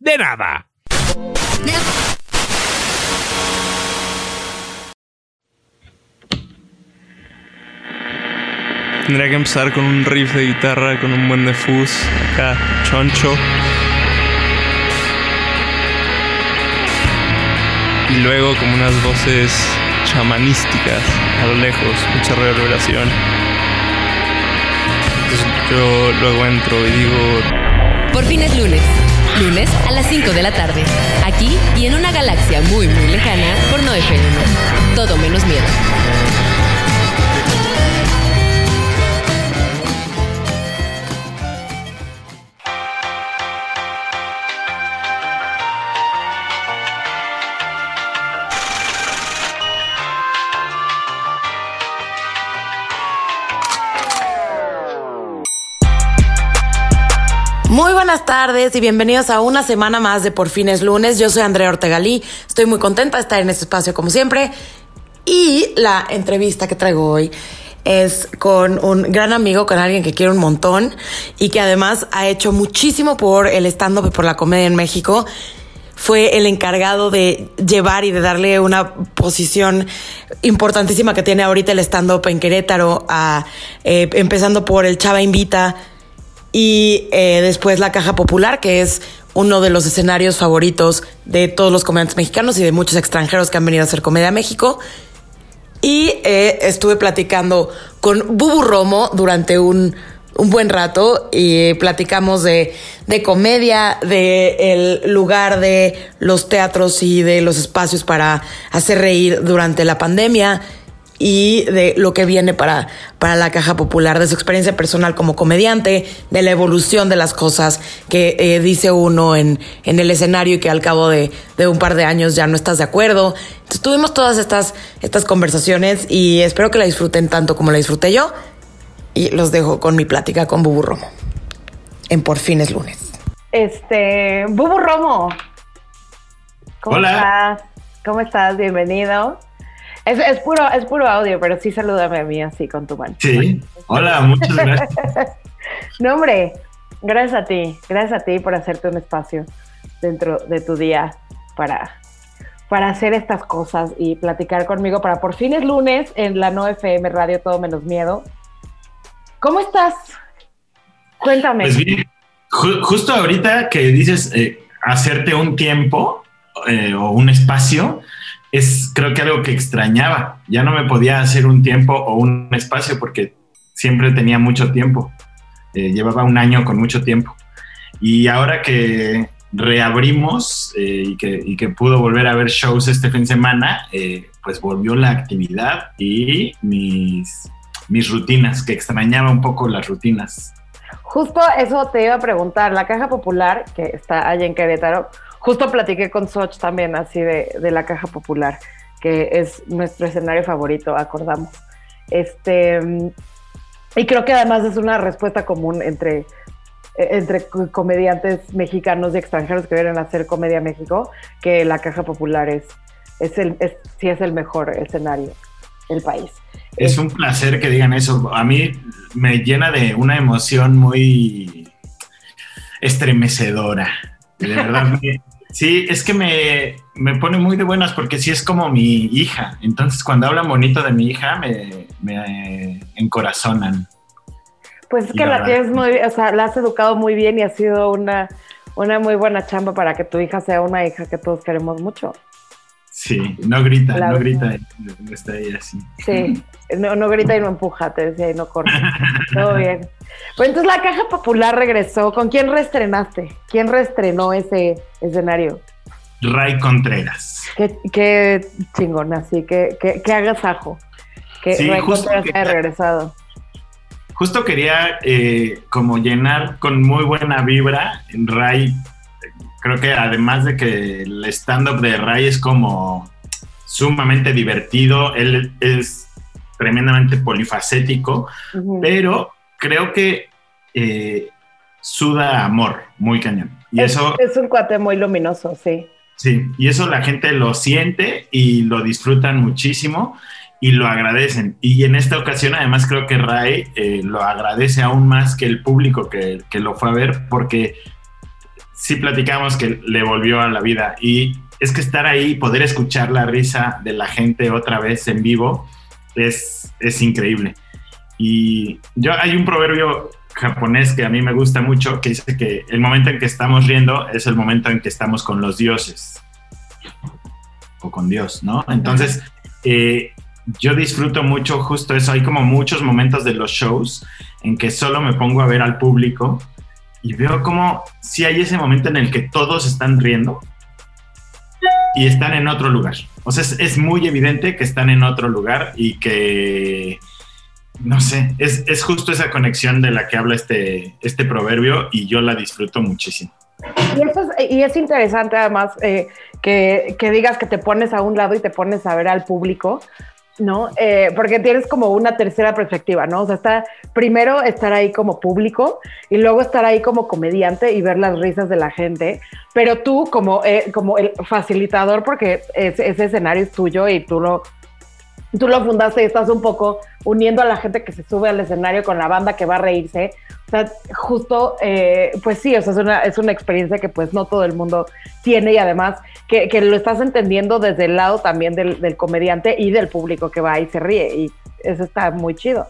de nada. Tendría que empezar con un riff de guitarra, con un buen de fuzz, acá, choncho. Y luego como unas voces chamanísticas a lo lejos, mucha reverberación. Entonces yo luego entro y digo, Por fin es lunes. Lunes a las 5 de la tarde. Aquí y en una galaxia muy, muy lejana por No FM. Todo menos miedo. Muy buenas tardes y bienvenidos a una semana más de Por fin es lunes. Yo soy Andrea Ortegalí. Estoy muy contenta de estar en este espacio como siempre. Y la entrevista que traigo hoy es con un gran amigo, con alguien que quiero un montón y que además ha hecho muchísimo por el stand-up y por la comedia en México. Fue el encargado de llevar y de darle una posición importantísima que tiene ahorita el stand-up en Querétaro, a, eh, empezando por el Chava Invita, y eh, después la Caja Popular, que es uno de los escenarios favoritos de todos los comediantes mexicanos y de muchos extranjeros que han venido a hacer comedia a México. Y eh, estuve platicando con Bubu Romo durante un, un buen rato y platicamos de, de comedia, de el lugar de los teatros y de los espacios para hacer reír durante la pandemia y de lo que viene para, para la caja popular, de su experiencia personal como comediante, de la evolución de las cosas que eh, dice uno en, en el escenario y que al cabo de, de un par de años ya no estás de acuerdo. Entonces tuvimos todas estas, estas conversaciones y espero que la disfruten tanto como la disfruté yo. Y los dejo con mi plática con Bubu Romo. En Por fin es lunes. Este, Bubu Romo. ¿Cómo Hola. estás? ¿Cómo estás? Bienvenido. Es, es puro, es puro audio, pero sí salúdame a mí así con tu mano. Sí. Hola, muchas gracias. No, hombre, gracias a ti. Gracias a ti por hacerte un espacio dentro de tu día para, para hacer estas cosas y platicar conmigo para por fin es lunes en la No FM Radio Todo Menos Miedo. ¿Cómo estás? Cuéntame. Pues bien, ju- justo ahorita que dices eh, hacerte un tiempo eh, o un espacio, es creo que algo que extrañaba. Ya no me podía hacer un tiempo o un espacio porque siempre tenía mucho tiempo. Eh, llevaba un año con mucho tiempo. Y ahora que reabrimos eh, y, que, pudo volver a ver shows este fin de semana, eh, pues volvió la actividad y mis, mis rutinas, que extrañaba un poco las rutinas. Justo eso te iba a preguntar. La Caja Popular, que está allá en Querétaro, justo platiqué con Soch también, así de, de la Caja Popular, que es nuestro escenario favorito, acordamos. Este, y creo que además es una respuesta común entre, eh, entre co- comediantes mexicanos y extranjeros que vienen a hacer comedia a México, que la Caja Popular es, es el, es, sí es el mejor escenario del país. Es un placer que digan eso. A mí me llena de una emoción muy estremecedora. De verdad. me- sí, es que me, me pone muy de buenas porque sí es como mi hija. Entonces, cuando hablan bonito de mi hija, me, me encorazonan. Pues es que la la tienes muy, o sea, la has educado muy bien y ha sido una, una muy buena chamba para que tu hija sea una hija que todos queremos mucho. Sí, no grita, La no verdad. grita. Está ahí así. Sí, no, no grita y no empuja, te decía, y no corre. Todo bien. Pues entonces la Caja Popular regresó. ¿Con quién reestrenaste? ¿Quién reestrenó ese escenario? Ray Contreras. Qué, qué chingón, así que, que, que agasajo. Que Sí, Ray justo Contreras haya regresado. Justo quería eh, como llenar con muy buena vibra. Ray creo que además de que el stand-up de Ray es como sumamente divertido, él es tremendamente polifacético, pero creo que eh, suda amor, muy cañón. Y es, eso, es un cuate muy luminoso, sí. sí, y eso la gente lo siente y lo disfrutan muchísimo y lo agradecen. Y en esta ocasión, además, creo que Ray eh, lo agradece aún más que el público que, que lo fue a ver, porque sí platicamos que le volvió a la vida. Y es que estar ahí poder escuchar la risa de la gente otra vez en vivo es, es increíble. Y yo hay un proverbio japonés que a mí me gusta mucho que dice que el momento en que estamos riendo es el momento en que estamos con los dioses o con Dios, ¿no? Entonces, eh, yo disfruto mucho justo eso. Hay como muchos momentos de los shows en que solo me pongo a ver al público y veo como si hay ese momento en el que todos están riendo y están en otro lugar. O sea, es, muy evidente que están en otro lugar y que, no sé, es, es justo esa conexión de la que habla este, este proverbio y yo la disfruto muchísimo. Y, es, interesante además eh, que digas que te pones a un lado y te pones a ver al público, ¿no? Eh, porque tienes como una tercera perspectiva, ¿no? O sea, está primero estar ahí como público y luego estar ahí como comediante y ver las risas de la gente, pero tú como, eh, como el facilitador, porque ese, ese escenario es tuyo y tú lo, tú lo fundaste y estás un poco uniendo a la gente que se sube al escenario con la banda que va a reírse. O sea, justo, eh, pues sí, o sea, es una, es una experiencia que pues no todo el mundo tiene y además que, que lo estás entendiendo desde el lado también del, del, comediante y del público que va y se ríe y eso está muy chido.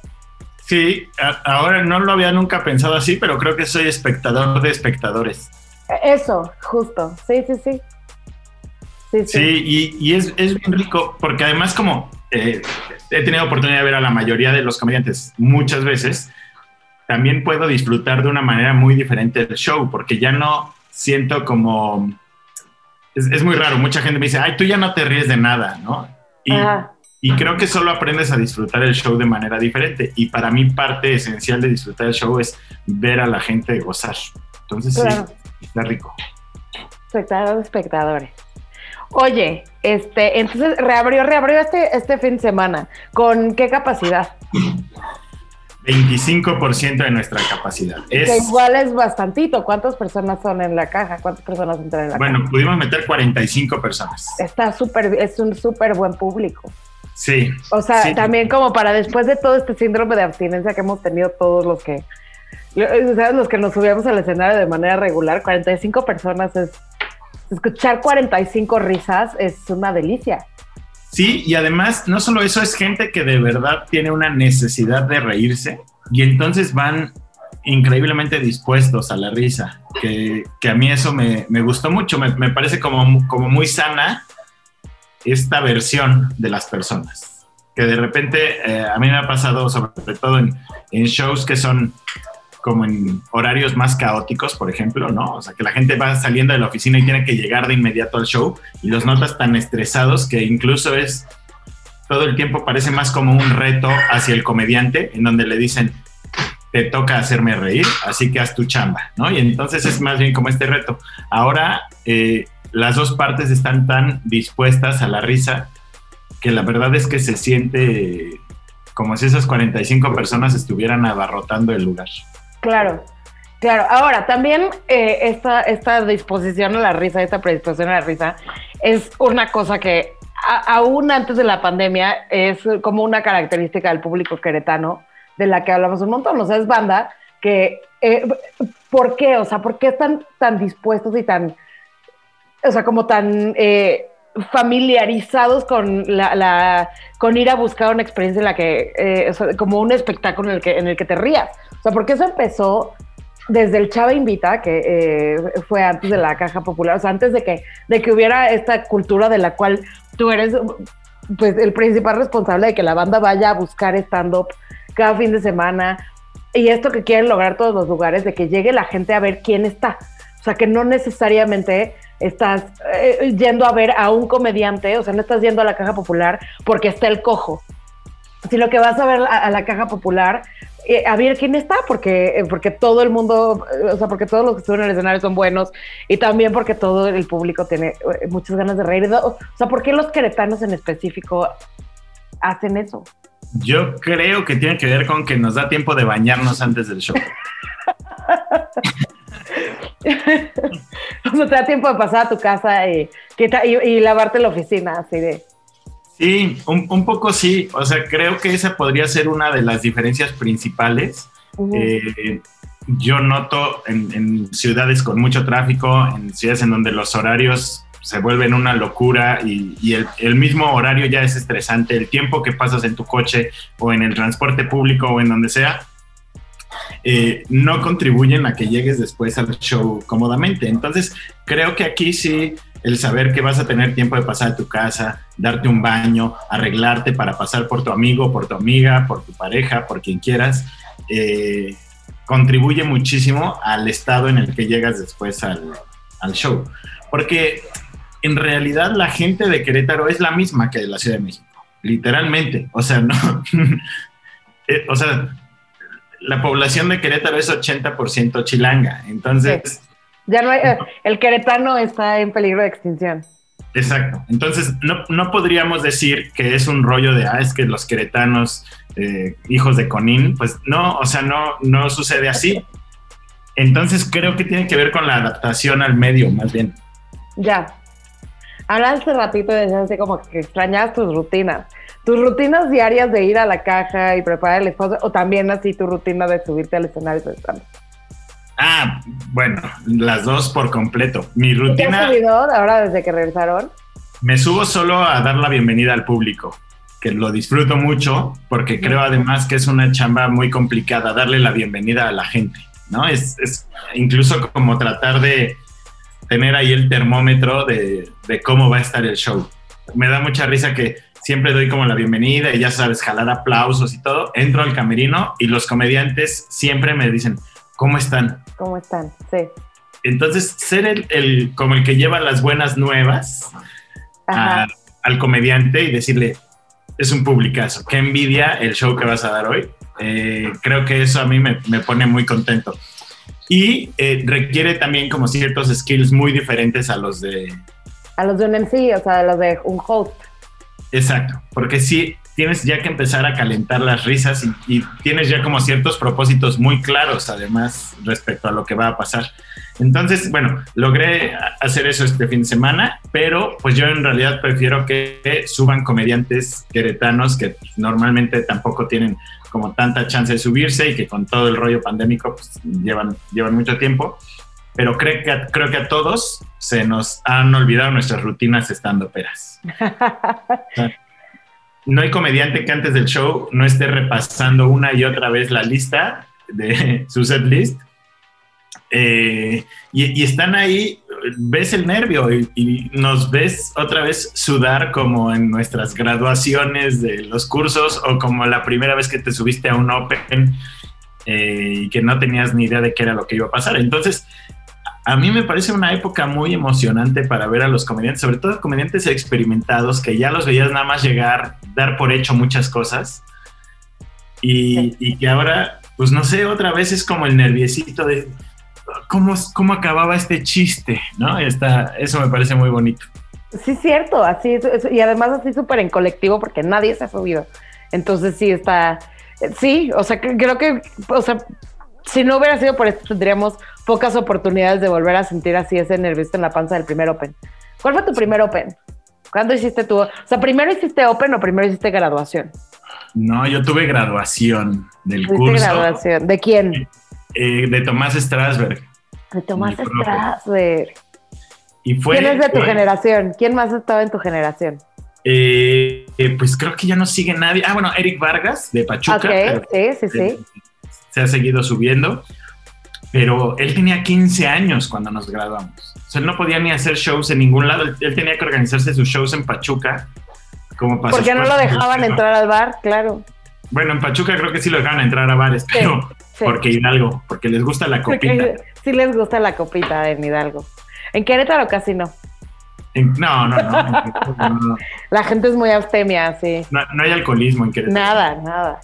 Sí, a, ahora no lo había nunca pensado así, pero creo que soy espectador de espectadores. Eso, justo, sí, sí, sí. Sí, sí. sí y, y es, es, bien rico porque además como eh, he tenido oportunidad de ver a la mayoría de los comediantes muchas veces, también puedo disfrutar de una manera muy diferente el show, porque ya no siento como... Es, es, muy raro, mucha gente me dice, ay, tú ya no te ríes de nada, ¿no? Y, y, creo que solo aprendes a disfrutar el show de manera diferente. Y para mí parte esencial de disfrutar el show es ver a la gente gozar. Entonces claro. sí, está rico. Espectadores, espectadores. Oye, este, entonces reabrió, reabrió este, este fin de semana. ¿Con qué capacidad? 25% de nuestra capacidad. Es, que igual es bastantito. ¿Cuántas personas son en la caja? ¿Cuántas personas entran en la bueno, caja? Bueno, pudimos meter 45 personas. Está súper, es un súper buen público. Sí. O sea, sí. también como para después de todo este síndrome de abstinencia que hemos tenido todos los que, ¿sabes? Los que nos subíamos al escenario de manera regular, 45 personas es, escuchar 45 risas es una delicia. Sí, y además, no solo eso, es gente que de verdad tiene una necesidad de reírse y entonces van increíblemente dispuestos a la risa, que, que a mí eso me, me gustó mucho, me, me, parece como, como muy sana esta versión de las personas, que de repente eh, a mí me ha pasado sobre todo en, en shows que son como en horarios más caóticos, por ejemplo, ¿no? O sea, que la gente va saliendo de la oficina y tiene que llegar de inmediato al show y los notas tan estresados que incluso es todo el tiempo parece más como un reto hacia el comediante en donde le dicen te toca hacerme reír, así que haz tu chamba, ¿no? Y entonces es más bien como este reto. Ahora eh, las dos partes están tan dispuestas a la risa que la verdad es que se siente como si esas 45 personas estuvieran abarrotando el lugar. Claro, claro. Ahora, también eh, esta, esta disposición a la risa, esta predisposición a la risa, es una cosa que aún antes de la pandemia es como una característica del público queretano, de la que hablamos un montón. O sea, es banda que, eh, ¿por qué? O sea, ¿por qué están tan dispuestos y tan, o sea, como tan... Eh, familiarizados con la, la, con ir a buscar una experiencia en la que eh, como un espectáculo en el que en el que te rías o sea, porque eso empezó desde el Chava Invita, que eh, fue antes de la Caja Popular, o sea, antes de que, de que hubiera esta cultura de la cual tú eres pues, el principal responsable de que la banda vaya a buscar stand-up cada fin de semana. Y esto que quieren lograr todos los lugares, de que llegue la gente a ver quién está. O sea, que no necesariamente estás eh, yendo a ver a un comediante, o sea, no estás yendo a la Caja Popular porque está el cojo. Sino que vas a ver a, a la caja popular eh, a ver quién está, porque, eh, porque todo el mundo, eh, o sea, porque todos los que estuvieron en el escenario son buenos y también porque todo el público tiene muchas ganas de reír. O sea, ¿por qué los queretanos en específico hacen eso? Yo creo que tiene que ver con que nos da tiempo de bañarnos antes del show. o sea, te da tiempo de pasar a tu casa y, y, y lavarte la oficina, así de. Sí, un, un poco sí. O sea, creo que esa podría ser una de las diferencias principales. Eh, yo noto en, en ciudades con mucho tráfico, en ciudades en donde los horarios se vuelven una locura y, y el, el mismo horario ya es estresante, el tiempo que pasas en tu coche o en el transporte público o en donde sea, eh, no contribuyen a que llegues después al show cómodamente. Entonces, creo que aquí sí, el saber que vas a tener tiempo de pasar a tu casa, darte un baño, arreglarte para pasar por tu amigo, por tu amiga, por tu pareja, por quien quieras, eh, contribuye muchísimo al estado en el que llegas después al, al show. Porque en realidad la gente de Querétaro es la misma que de la Ciudad de México, literalmente. O sea, no. eh, o sea, la población de Querétaro es 80% chilanga. Entonces, Ya no hay, eh, el queretano está en peligro de extinción. exacto. Entonces, no, no podríamos decir que es un rollo de, ah, es que los queretanos, eh, hijos de Conín, pues no, o sea, no, no sucede así. Entonces, creo que tiene que ver con la adaptación al medio, más bien. Ya. Hablaste ratito y decías así como que extrañabas tus rutinas. Tus rutinas diarias de ir a la caja y preparar el espacio, o también así tu rutina de subirte al escenario de stand Ah, bueno, las dos por completo. Mi ¿Qué has rutina, subido ahora desde que regresaron? me subo solo a dar la bienvenida al público, que lo disfruto mucho porque creo además que es una chamba muy complicada darle la bienvenida a la gente, ¿no? Es, es incluso como tratar de tener ahí el termómetro de, de cómo va a estar el show. Me da mucha risa que siempre doy como la bienvenida y ya sabes, jalar aplausos y todo. Entro al camerino y los comediantes siempre me dicen, ¿cómo están? ¿Cómo están? Sí. Entonces, ser el, el- como el que lleva las buenas nuevas a- al comediante y decirle, es un publicazo, qué envidia el show que vas a dar hoy. Eh, creo que eso a mí me, me pone muy contento. Y eh, requiere también como ciertos skills muy diferentes a los de... A los de un MC, o sea, a los de un host. Exacto, porque sí, tienes ya que empezar a calentar las risas y, y tienes ya como ciertos propósitos muy claros además respecto a lo que va a pasar. Entonces, bueno, logré hacer eso este fin de semana, pero pues yo en realidad prefiero que suban comediantes queretanos que normalmente tampoco tienen como tanta chance de subirse y que con todo el rollo pandémico pues, llevan, llevan mucho tiempo. Pero creo que, creo que a todos se nos han olvidado nuestras rutinas estando peras. No hay comediante que antes del show no esté repasando una y otra vez la lista de su set list. Eh, y, están ahí, ves el nervio y, y nos ves otra vez sudar como en nuestras graduaciones de los cursos o como la primera vez que te subiste a un Open eh, y que no tenías ni idea de qué era lo que iba a pasar. Entonces, a mí me parece una época muy emocionante para ver a los comediantes, sobre todo comediantes experimentados, que ya los veías nada más llegar, dar por hecho muchas cosas. Y, y que ahora, pues no sé, otra vez es como el nerviecito de cómo, cómo acababa este chiste, ¿no? Está, eso me parece muy bonito. Sí, cierto, así y además así súper en colectivo porque nadie se ha subido. Entonces sí está, sí, o sea, creo que, o sea, si no hubiera sido por esto tendríamos pocas oportunidades de volver a sentir así ese nervioso en la panza del primer Open. ¿Cuál fue tu primer Open? ¿Cuándo hiciste tu, o sea, primero hiciste Open o primero hiciste graduación? No, yo tuve graduación del ¿Hiciste curso graduación? ¿De quién? eh, de Tomás Strasberg. De Tomás. Strasberg. Y fue, ¿Quién es de tu fue- generación? ¿Quién más estaba en tu generación? eh, eh, pues creo que ya no sigue nadie. Ah, bueno, Eric Vargas de Pachuca. ok, pero- sí, sí, sí. se ha seguido subiendo, pero él tenía 15 años cuando nos graduamos. O sea, él no podía ni hacer shows en ningún lado. Él, él tenía que organizarse sus shows en Pachuca. Como para Porque no lo dejaban entrar al bar, claro. Bueno, en Pachuca creo que sí lo dejaban entrar a bares, Sí, pero sí. porque Hidalgo, porque les gusta la copita. Porque sí les gusta la copita en Hidalgo. En Querétaro casi no. En- no, no, no, no, no, La gente es muy abstemia, sí. no, no hay alcoholismo en Querétaro. Nada, nada.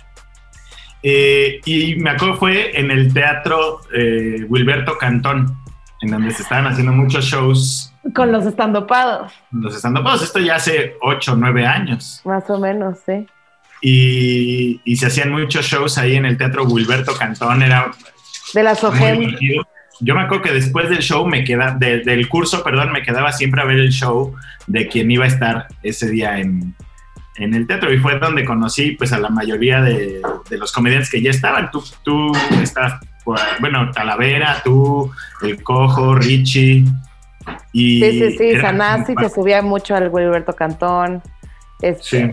Eh, y me acuerdo fue en el teatro eh, Wilberto Cantón, en donde se estaban haciendo muchos shows, Con los estandopados, los estando esto ya hace 8 o 9 años. más o menos, sí. Y, y se hacían muchos shows ahí en el teatro Wilberto Cantón, era De la muy Sogem. divertido. Yo me acuerdo que después del show me queda, de- del curso, perdón, me quedaba siempre a ver el show de quien iba a estar ese día en, en el teatro y fue donde conocí pues a la mayoría de, de los comediantes que ya estaban. Tú, tú estás, ahí, bueno, Talavera, tú, El Cojo, Richie. Y Sí, sí, sí. Sanasi se subía mucho al Wilberto Cantón. Este, Sí.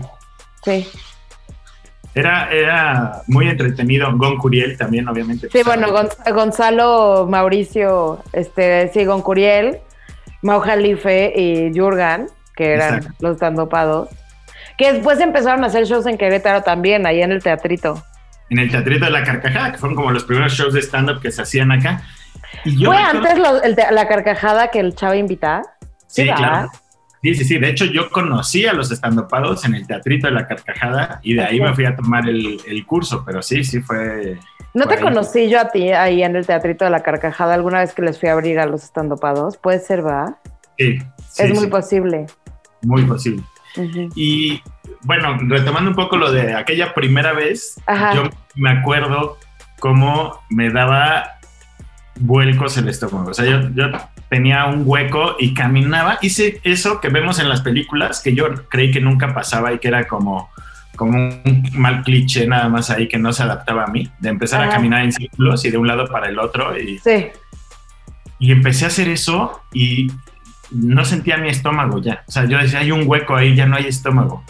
sí. Era, era muy entretenido. Gon Curiel también, obviamente. Sí, pues, bueno, Gonz- Gonzalo, Mauricio, este, sí, Goncuriel, Mau Jalife y Jurgan, que eran Exacto. los estandopados. Que después empezaron a hacer shows en Querétaro también, ahí en el teatrito. En el Teatrito de la Carcajada, que fueron como los primeros shows de stand-up que se hacían acá. Y yo ¿Fue acuerdo- antes lo- el te- la carcajada que el chavo invitaba? Sí, ¿verdad? claro. Sí, sí, sí. De hecho, yo conocí a los estandopados en el Teatrito de la Carcajada y de ahí me fui a tomar el, el curso, pero sí, sí fue... ¿No te ahí. conocí yo a ti ahí en el teatrito de la carcajada alguna vez que les fui a abrir a los estandopados? Puede ser, ¿va? Sí, sí, es muy sí, posible. muy posible. Ujú. Y bueno, retomando un poco lo de aquella primera vez, Ajá. yo me acuerdo cómo me daba vuelcos el estómago. O sea, yo, yo tenía un hueco y caminaba. Hice eso que vemos en las películas, que yo creí que nunca pasaba y que era como, como un mal cliché nada más ahí que no se adaptaba a mí, de empezar a caminar en círculos y de un lado para el otro. Y, Sí. y empecé a hacer eso y no sentía mi estómago ya. O sea, yo decía, hay un hueco ahí, ya no hay estómago.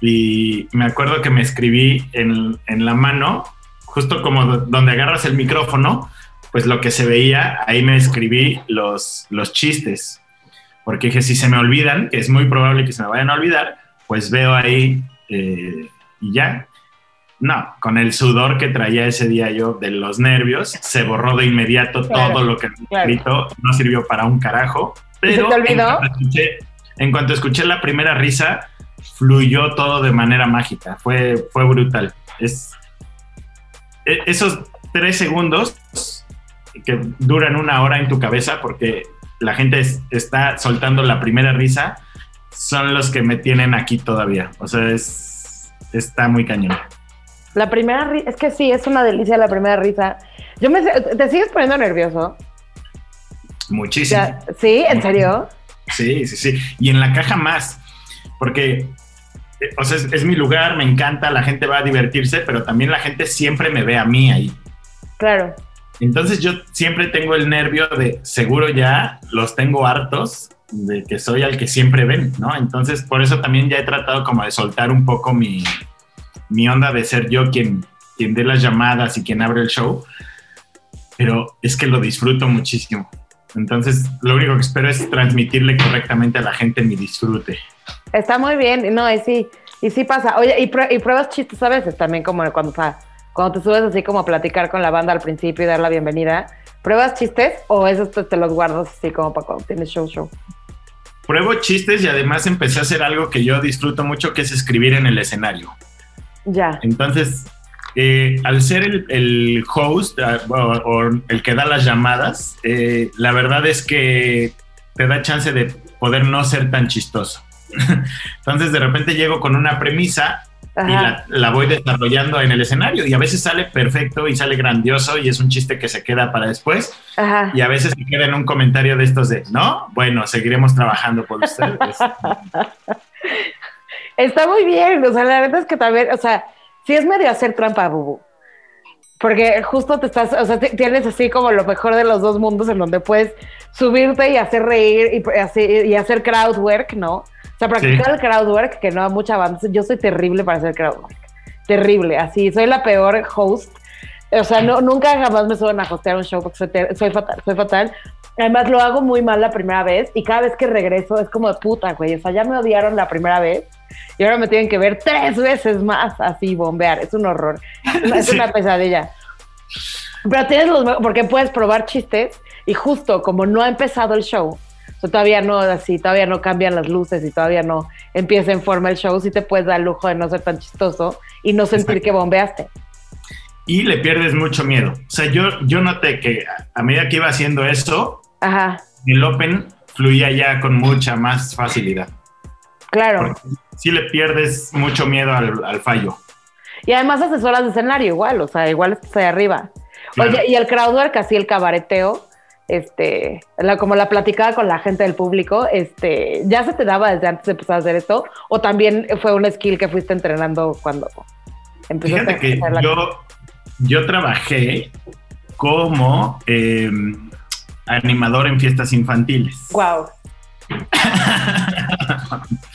Y me acuerdo que me escribí en, en la mano, justo como do- donde agarras el micrófono, pues lo que se veía, ahí me escribí los, los chistes. Porque dije, si se me olvidan, que es muy probable que se me vayan a olvidar, pues veo ahí eh, y ya. No, con el sudor que traía ese día yo de los nervios, se borró de inmediato Claro, todo lo que me claro. escrito, no sirvió para un carajo. ¿Y se Pero te olvidó? En, cuanto escuché, en cuanto escuché la primera risa, fluyó todo de manera mágica. Fue, fue brutal. Es, e- esos tres segundos que duran una hora en tu cabeza porque la gente es- está soltando la primera risa son los que me tienen aquí todavía. O sea, es, está muy cañón. La primera risa, es que sí, es una delicia la primera risa. Yo me, ¿Te sigues poniendo nervioso? Muchísimo. Ya, ¿Sí? ¿En serio? Sí, sí, sí. Y en la caja más, porque, eh, o sea, es, es mi lugar, me encanta, la gente va a divertirse, pero también la gente siempre me ve a mí ahí. Claro. Entonces yo siempre tengo el nervio de, seguro ya los tengo hartos de que soy al que siempre ven, ¿no? Entonces por eso también ya he tratado como de soltar un poco mi, mi onda de ser yo quien, quien dé las llamadas y quien abre el show, pero es que lo disfruto muchísimo. Entonces lo único que espero es transmitirle correctamente a la gente mi disfrute. Está muy bien, no, y sí, y sí pasa. Oye, y, prue- y pruebas chistes a veces también, como cuando, cuando te subes así como a platicar con la banda al principio y dar la bienvenida. ¿Pruebas chistes o esos te, te los guardas así como para cuando tienes show show? Pruebo chistes y además empecé a hacer algo que yo disfruto mucho, que es escribir en el escenario. Ya. Entonces, eh, al ser el, el host ah, o, o el que da las llamadas, eh, la verdad es que te da chance de poder no ser tan chistoso. Entonces, de repente llego con una premisa y la, la voy desarrollando en el escenario y a veces sale perfecto y sale grandioso y es un chiste que se queda para después Ajá. y a veces se queda en un comentario de estos de, no, bueno, seguiremos trabajando por ustedes. Está muy bien, o sea, la verdad es que también, o sea, sí es medio hacer trampa, Bubu. Porque justo te estás, o sea, tienes así como lo mejor de los dos mundos en donde puedes subirte y hacer reír y, p- así, y hacer crowd work, ¿no? O sea, practicar Sí. el crowd work, que no a mucha banda. Yo soy terrible para hacer crowd work. Terrible, así, soy la peor host. O sea, no, nunca jamás me suben a hostear un show porque soy, soy fatal, soy fatal. Además, lo hago muy mal la primera vez y cada vez que regreso es como de puta, güey. O sea, ya me odiaron la primera vez y ahora me tienen que ver tres veces más así bombear. Es un horror. Es Sí. una pesadilla. Pero tienes los porque puedes probar chistes y justo como no ha empezado el show, todavía no, así, todavía no cambian las luces y todavía no empieza en forma el show, sí te puedes dar el lujo de no ser tan chistoso y no sentir Exacto. que bombeaste. Y le pierdes mucho miedo. O sea, yo, yo noté que a medida que iba haciendo eso, Ajá, el Open fluía ya con mucha más facilidad. claro. Porque sí le pierdes mucho miedo al, al fallo. Y además asesoras de escenario igual, o sea, igual estás ahí arriba. Claro. Oye, y el crowdwork, así el cabareteo, este, la, como la platicaba con la gente del público, este, ¿ya se te daba desde antes de empezar a hacer esto? ¿O también fue un skill que fuiste entrenando cuando empezaste Fíjate que a hacer la yo, yo trabajé como eh, animador en fiestas infantiles. Wow.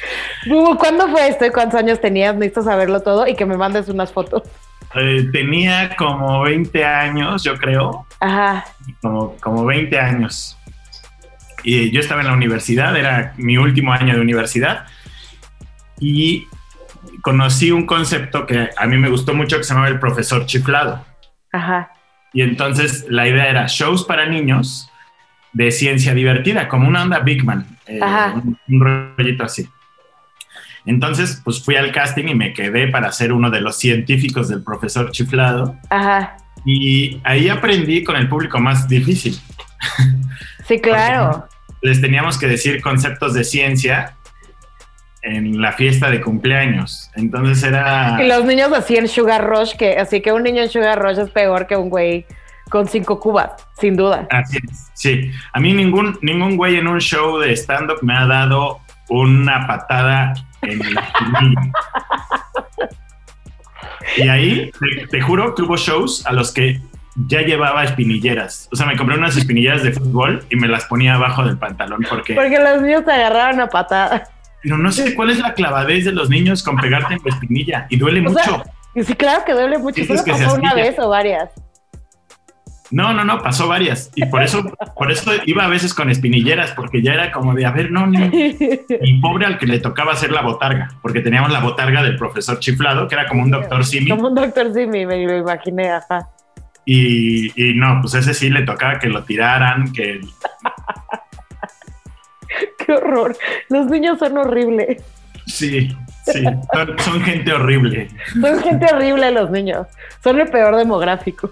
Bubu, ¿Cuándo fue esto y cuántos años tenías? Necesito saberlo todo y que me mandes unas fotos. Eh, tenía como 20 años, yo creo, Ajá, como, como 20 años. Y yo estaba en la universidad, era mi último año de universidad, y conocí un concepto que a mí me gustó mucho que se llamaba el profesor chiflado. ajá, Y entonces la idea era shows para niños de ciencia divertida, como una onda Big Man, eh, Ajá. un, un rollito así. Entonces, pues fui al casting y me quedé para ser uno de los científicos del profesor chiflado. ajá. Y ahí aprendí con el público más difícil. Sí, claro. Les teníamos que decir conceptos de ciencia en la fiesta de cumpleaños. Entonces era... Y los niños así en Sugar Rush, que así que un niño en Sugar Rush es peor que un güey con cinco cubas, sin duda. Así es, sí. A mí ningún, ningún güey en un show de stand-up me ha dado una patada en espinilla. Y ahí, te, te juro que hubo shows a los que ya llevaba espinilleras. O sea, me compré unas espinilleras de fútbol y me las ponía abajo del pantalón porque... Porque los niños te agarraron a patada. Pero no sé cuál es la clavadez de los niños con pegarte en la espinilla. Y duele O sea, mucho. Y sí, claro que duele mucho. ¿Solo pasó una vez o varias? No, no, no, pasó varias. Y por eso, por eso iba a veces con espinilleras, porque ya era como de, a ver, no. Y pobre al que le tocaba hacer la botarga, porque teníamos la botarga del profesor chiflado, que era como un doctor Simi. Como un doctor Simi, me lo imaginé, ajá. Y, y no, pues ese sí le tocaba que lo tiraran, que Qué horror. Los niños son horribles. sí, sí, son, son gente horrible. Son gente horrible los niños. Son el peor demográfico.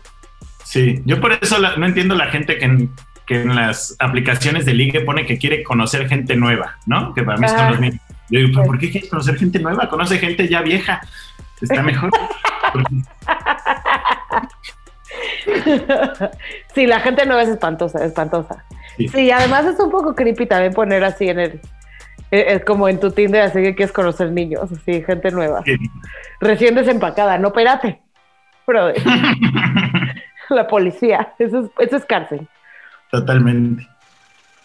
Sí, yo por eso la- no entiendo la gente que en, que en las aplicaciones de ligue pone que quiere conocer gente nueva, ¿no? Que para mí son Ah. los niños. Yo digo, ¿pero por qué quieres conocer gente nueva? Conoce gente ya vieja. Está mejor. Sí, la gente no es espantosa, espantosa. Sí. Sí, además es un poco creepy también poner así en el. eh, eh, como en tu Tinder, así que quieres conocer niños, así, gente nueva. Recién desempacada, no, espérate. Brother. la policía, eso es, eso es cárcel. Totalmente.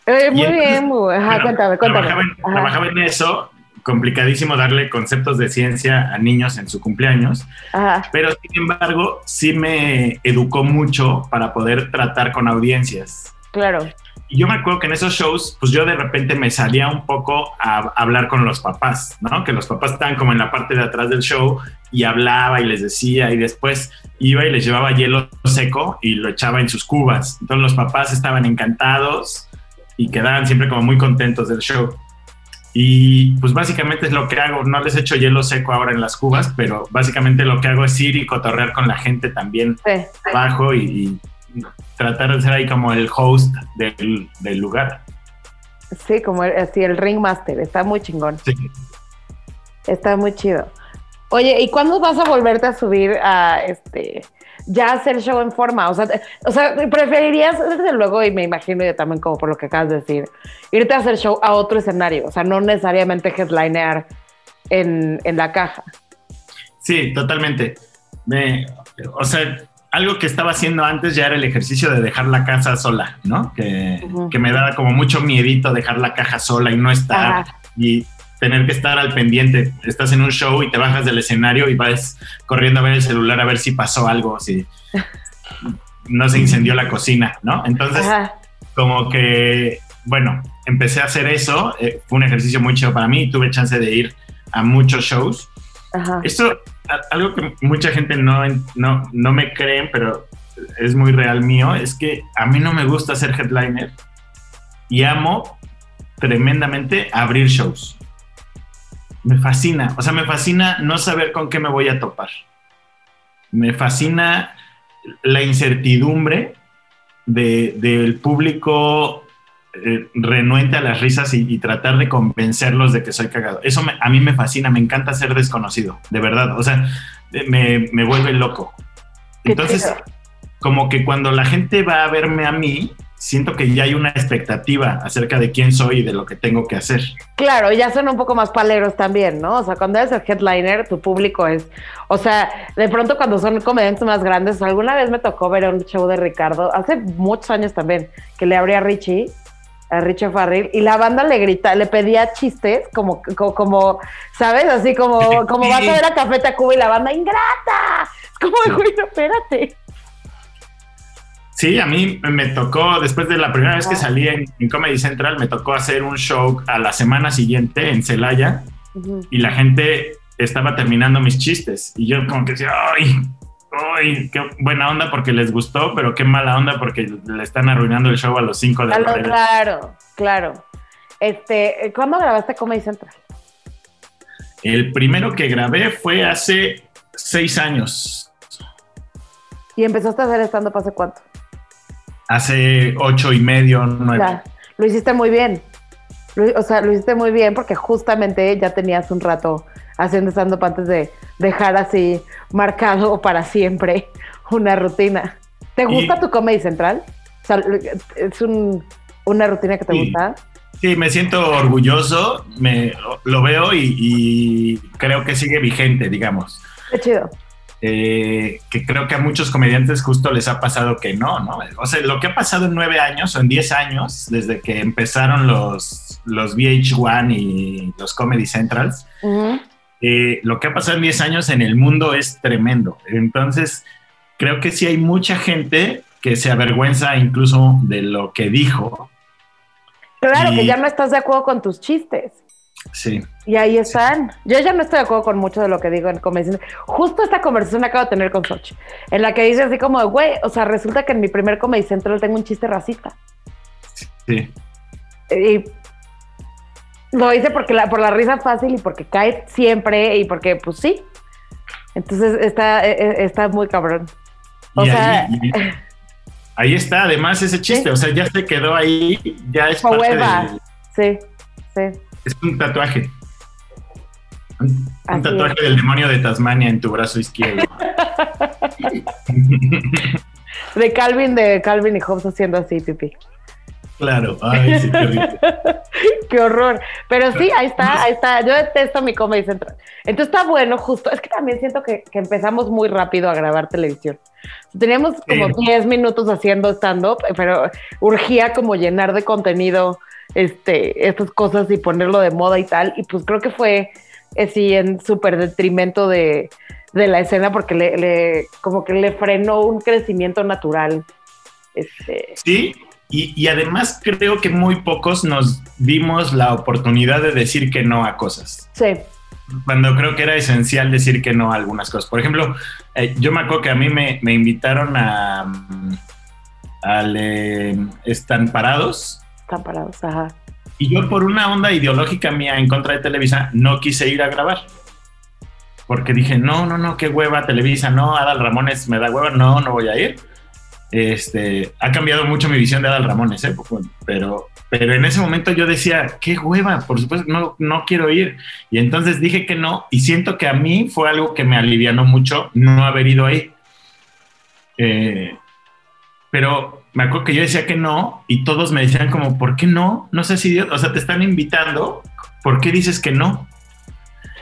Eh, muy entonces, bien, muy- ajá, bueno, cuéntame, cuéntame. Trabajaba en, Ajá. trabajaba en eso, complicadísimo darle conceptos de ciencia a niños en su cumpleaños, Ajá, pero sin embargo sí me educó mucho para poder tratar con audiencias. claro. Y yo me acuerdo que en esos shows, pues yo de repente me salía un poco a hablar con los papás, ¿no? Que los papás estaban como en la parte de atrás del show y hablaba y les decía y después iba y les llevaba hielo seco y lo echaba en sus cubas. Entonces los papás estaban encantados y quedaban siempre como muy contentos del show. Y pues básicamente es lo que hago. No les echo hielo seco ahora en las cubas, pero básicamente lo que hago es ir y cotorrear con la gente también Sí. abajo y, y tratar de ser ahí como el host del, del lugar. Sí, como el- así el Ringmaster, está muy chingón, Sí. está muy chido. Oye, ¿y cuándo vas a volverte a subir a este ya hacer show en forma? O sea, te- o sea, preferirías, desde luego, y me imagino yo también como por lo que acabas de decir, irte a hacer show a otro escenario, o sea, no necesariamente headlinear en, en la caja. Sí, totalmente. Me- o sea, algo que estaba haciendo antes ya era el ejercicio de dejar la casa sola, ¿no? Que, que me daba como mucho miedito dejar la caja sola y no estar Ajá. y tener que estar al pendiente. Estás en un show y te bajas del escenario y vas corriendo a ver el celular a ver si pasó algo, si no se incendió la cocina, ¿no? Entonces, Ajá. como que, bueno, empecé a hacer eso, eh, fue un ejercicio muy chido para mí, tuve chance de ir a muchos shows. Ajá. Esto, a- algo que mucha gente no, no, no me creen, pero es muy real mío, es que a mí no me gusta ser headliner y amo tremendamente abrir shows. Me fascina, o sea, me fascina no saber con qué me voy a topar. Me fascina la incertidumbre de, del público eh, renuente a las risas y, y, tratar de convencerlos de que soy cagado. Eso me, a mí me fascina, me encanta ser desconocido, de verdad. O sea, me, me vuelve loco. Entonces, como que cuando la gente va a verme a mí, siento que ya hay una expectativa acerca de quién soy y de lo que tengo que hacer. Claro, ya son un poco más paleros también, ¿no? O sea, cuando eres el headliner, tu público es, o sea, de pronto cuando son comediantes más grandes, alguna vez me tocó ver un show de Ricardo, hace muchos años también, que le abría a Richie, a Richie Farrell, y la banda le grita, le pedía chistes, como, como, como ¿sabes? Así como, como vas a ver a Café Tacuba y la banda, ¡ingrata! Es como, güey, no, espérate. Sí, a mí me tocó, después de la primera vez que salí en, en, Comedy Central, me tocó hacer un show a la semana siguiente en Celaya uh -huh. y la gente estaba terminando mis chistes y yo como que decía, ¡ay! ¡ay! Qué buena onda porque les gustó, pero qué mala onda porque le están arruinando el show a los cinco de la Claro, claro. Este, ¿Cuándo grabaste Comedy Central? El primero que grabé fue hace seis años. ¿Y empezaste a hacer stand-up hace cuánto? Hace ocho y medio, nueve. Lo hiciste muy bien. Lo, o sea, lo hiciste muy bien porque justamente ya tenías un rato haciendo stand-up antes de dejar así marcado para siempre una rutina. ¿Te gusta y, tu Comedy Central? O sea, ¿Es un, una rutina que te sí, gusta? Sí, me siento orgulloso, me, lo veo y, y creo que sigue vigente, digamos. Qué chido. Eh, que creo que a muchos comediantes justo les ha pasado que no, ¿no? O sea, lo que ha pasado en nueve años o en diez años, desde que empezaron los, los VH1 y los Comedy Centrals, uh -huh. eh, lo que ha pasado en diez años en el mundo es tremendo. Entonces, creo que sí hay mucha gente que se avergüenza incluso de lo que dijo. Claro, y... que ya no estás de acuerdo con tus chistes. Sí. Y ahí están. Yo ya no estoy de acuerdo con mucho de lo que digo en conversación. Justo esta conversación acabo de tener con Soch, en la que dice así como, güey, o sea, resulta que en mi primer Comedy Central tengo un chiste racista. Sí. Y lo hice porque la, por la risa fácil y porque cae siempre y porque, pues sí. Entonces está, e, e, está muy cabrón. O y sea. Ahí, está, además, ese chiste. ¿Sí? O sea, ya se quedó ahí, ya es Como parte Eva. De... Sí, sí. Es un tatuaje. Un, un tatuaje es. del demonio de Tasmania en tu brazo izquierdo. de Calvin, de Calvin y Hobbes haciendo así, pipí. Claro, ay, sí, qué, qué horror. Pero sí, ahí está, ahí está. Yo detesto mi Comedy Central. Entonces está bueno, justo. Es que también siento que, que empezamos muy rápido a grabar televisión. Teníamos como sí. 10 minutos haciendo stand-up, pero urgía como llenar de contenido este, estas cosas y ponerlo de moda y tal. Y pues creo que fue así en súper detrimento de, de, la escena porque le, le, como que le frenó un crecimiento natural. Este... Sí, y, y, además creo que muy pocos nos dimos la oportunidad de decir que no a cosas. Sí. Cuando creo que era esencial decir que no a algunas cosas. Por ejemplo, eh, yo me acuerdo que a mí me, me invitaron a al eh, Están Parados. Están Parados, ajá. Y yo por una onda ideológica mía en contra de Televisa no quise ir a grabar. Porque dije, no, no, no, qué hueva Televisa, no, Adal Ramones me da hueva, no, no voy a ir. Este, ha cambiado mucho mi visión de Adal Ramones, ¿eh? pero, pero en ese momento yo decía, qué hueva, por supuesto, no, no quiero ir. Y entonces dije que no, y siento que a mí fue algo que me alivianó mucho no haber ido ahí. Eh, pero me acuerdo que yo decía que no, y todos me decían como, ¿por qué no? No sé si, o sea, te están invitando, ¿por qué dices que no?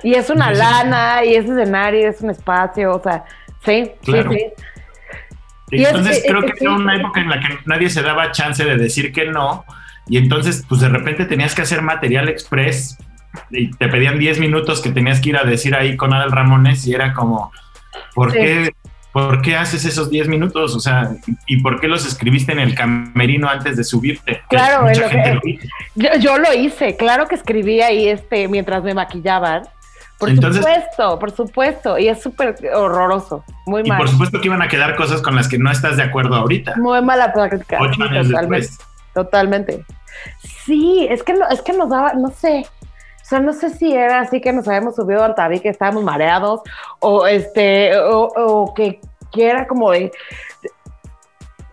Y es una entonces, lana, y es escenario, es un espacio, o sea, sí, claro. sí, sí. Entonces es, creo que era una época en la que nadie se daba chance de decir que no, y entonces pues de repente tenías que hacer material express y te pedían 10 minutos que tenías que ir a decir ahí con Adel Ramones y era como, ¿por sí. qué? ¿Por qué haces esos 10 minutos? O sea, ¿y por qué los escribiste en el camerino antes de subirte? Claro, lo que, lo yo, yo, lo hice, claro que escribí ahí este, mientras me maquillaban. Por Entonces, supuesto, por supuesto. Y es súper horroroso. Muy mal. Y por supuesto que iban a quedar cosas con las que no estás de acuerdo ahorita. Muy mala práctica. Ocho años totalmente. Después. Totalmente. Sí, es que, no, es que nos daba, no sé, o sea, no sé si era así que nos habíamos subido al tabique, estábamos mareados, o este, o, o que, que era como de,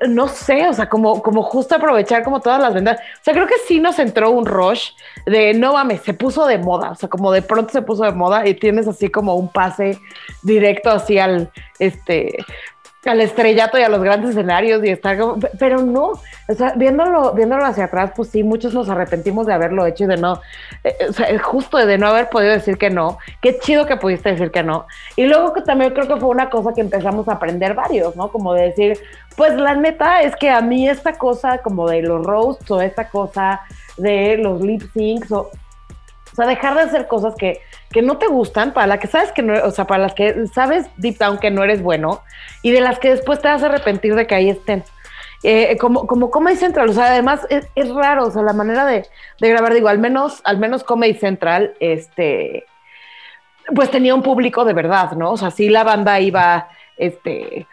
no sé, o sea, como, como justo aprovechar como todas las vendas. O sea, creo que sí nos entró un rush de, no mames, se puso de moda, o sea, como de pronto se puso de moda y tienes así como un pase directo así al, este, al estrellato y a los grandes escenarios y está como, pero no, o sea, viéndolo, viéndolo hacia atrás, pues sí, muchos nos arrepentimos de haberlo hecho y de no, eh, o sea, justo de no haber podido decir que no, qué chido que pudiste decir que no. Y luego que también creo que fue una cosa que empezamos a aprender varios, ¿no? Como de decir, pues la neta es que a mí esta cosa como de los roasts o esta cosa de los lip syncs o, o sea, dejar de hacer cosas que, que no te gustan, para las que sabes que no, o sea, para las que sabes deep down que no eres bueno y de las que después te vas a arrepentir de que ahí estén. Eh, como, como Comedy Central, o sea, además es, es raro, o sea, la manera de, de, grabar, digo, al menos, al menos Comedy Central, este, pues tenía un público de verdad, ¿no? O sea, sí la banda iba, este,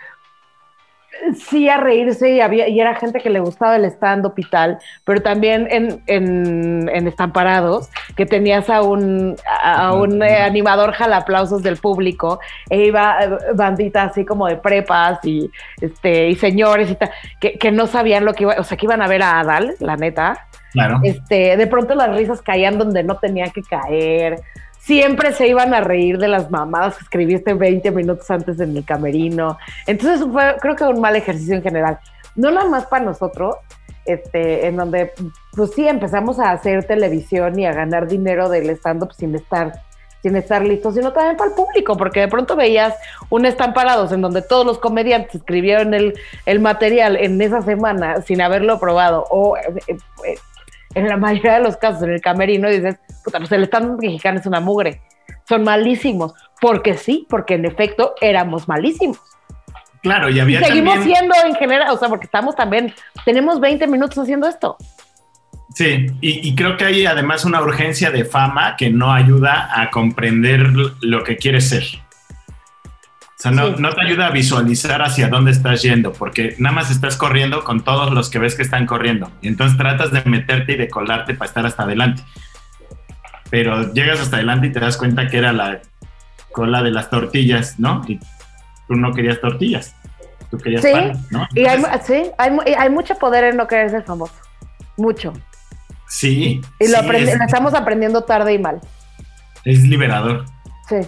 sí a reírse y, había, y era gente que le gustaba el stand-up y tal, pero también en, en, en Estamparados, que tenías a un, a un eh, animador jalaplausos del público, e iba eh, bandita así como de prepas y, este, y señores y tal, que, que no sabían lo que iba, o sea, que iban a ver a Adal, la neta. Claro. Este, de pronto las risas caían donde no tenían que caer siempre se iban a reír de las mamadas que escribiste 20 minutos antes en el camerino. Entonces fue, creo que un mal ejercicio en general. No nada más para nosotros, este, en donde, pues sí, empezamos a hacer televisión y a ganar dinero del stand-up sin estar sin estar listos, sino también para el público, porque de pronto veías un estamparados en donde todos los comediantes escribieron el, el material en esa semana sin haberlo probado, o eh, eh, en la mayoría de los casos en el camerino y dices, puta, pues el stand mexicano es una mugre. Son malísimos. Porque sí, porque en efecto éramos malísimos. Claro, y había y seguimos también... siendo en general, o sea, porque estamos también, tenemos 20 minutos haciendo esto. Sí, y, y, creo que hay además una urgencia de fama que no ayuda a comprender lo que quieres ser. Sea, no, sí. no, te ayuda a visualizar hacia dónde estás yendo, porque nada más estás corriendo con todos los que ves que están corriendo. Y entonces tratas de meterte y de colarte para estar hasta adelante. Pero llegas hasta adelante y te das cuenta que era la cola de las tortillas, ¿no? Y tú no querías tortillas, tú querías sí, pan, ¿no? Entonces, y hay, sí, hay, hay, mucho poder en no querer ser famoso. Mucho. Sí. Y lo, sí, aprend es, lo estamos aprendiendo tarde y mal. Es liberador. Sí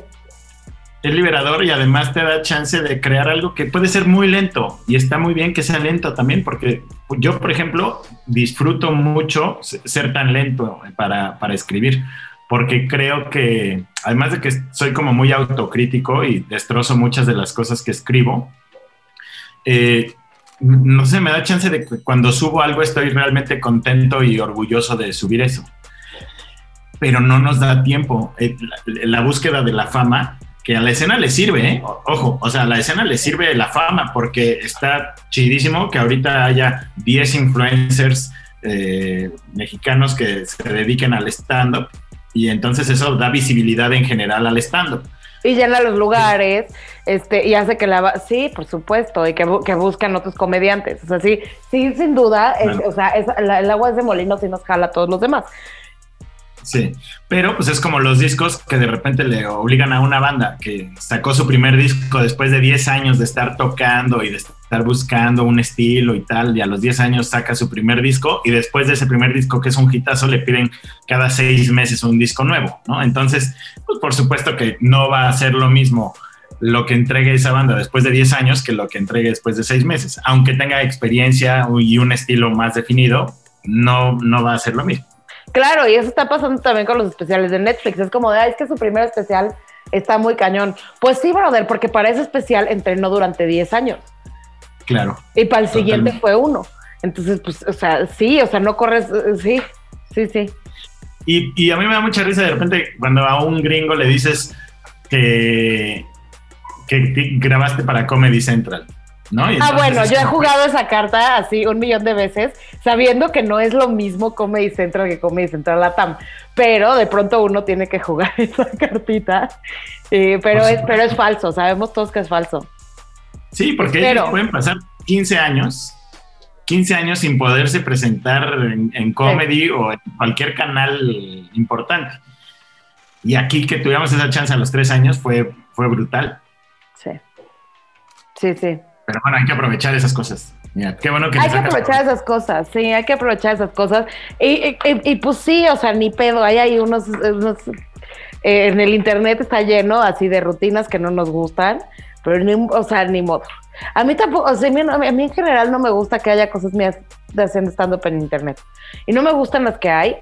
es liberador y además te da chance de crear algo que puede ser muy lento y está muy bien que sea lento también porque yo, por ejemplo, disfruto mucho ser tan lento para, para escribir porque creo que además de que soy como muy autocrítico y destrozo muchas de las cosas que escribo, eh, no sé, me da chance de que cuando subo algo estoy realmente contento y orgulloso de subir eso. Pero no nos da tiempo. Eh, la, la búsqueda de la fama que a la escena le sirve, ¿eh? ojo, o sea, a la escena le sirve la fama porque está chidísimo que ahorita haya 10 influencers eh, mexicanos que se dediquen al stand-up y entonces eso da visibilidad en general al stand-up. Y llena los lugares, este, y hace que la... Sí, por supuesto, y que, que buscan otros comediantes. O sea, sí, sí sin duda, bueno. o sea, es, la, el agua es de molino si nos jala a todos los demás. Sí, pero pues es como los discos que de repente le obligan a una banda que sacó su primer disco después de 10 años de estar tocando y de estar buscando un estilo y tal, y a los 10 años saca su primer disco y después de ese primer disco que es un hitazo le piden cada seis meses un disco nuevo, ¿no? Entonces, pues por supuesto que no va a ser lo mismo lo que entregue esa banda después de 10 años que lo que entregue después de seis meses, aunque tenga experiencia y un estilo más definido, no, no va a ser lo mismo. Claro, y eso está pasando también con los especiales de Netflix. Es como de, es que su primer especial está muy cañón. Pues sí, brother, porque para ese especial entrenó durante 10 años. Claro. Y para el totalmente. siguiente fue uno. Entonces, pues, o sea, sí, o sea, no corres, sí, sí, sí. Y, y a mí me da mucha risa de repente cuando a un gringo le dices que, que grabaste para Comedy Central. ¿No? ah, bueno, yo he jugado esa carta así un millón de veces, sabiendo que no es lo mismo Comedy Central que Comedy Central Latam, pero de pronto uno tiene que jugar esa cartita, eh, pero, es, pero es falso, sabemos todos que es falso. Sí, porque pero, pueden pasar 15 años 15 años sin poderse presentar en, en comedy o en cualquier canal importante. Y aquí que tuviéramos esa chance a los tres años fue, fue brutal. Sí. Sí, sí. Pero bueno, hay que aprovechar esas cosas. Mira, qué bueno que Hay que aprovechar esas cosas, sí, hay que aprovechar esas cosas. Y, y- y- y, pues sí, o sea, ni pedo, hay ahí unos, unos eh, en el internet está lleno así de rutinas que no nos gustan, pero ni, o sea, ni modo. A mí tampoco, o sea, a mí, a mí en general no me gusta que haya cosas mías de haciendo stand-up en internet. Y no me gustan las que hay,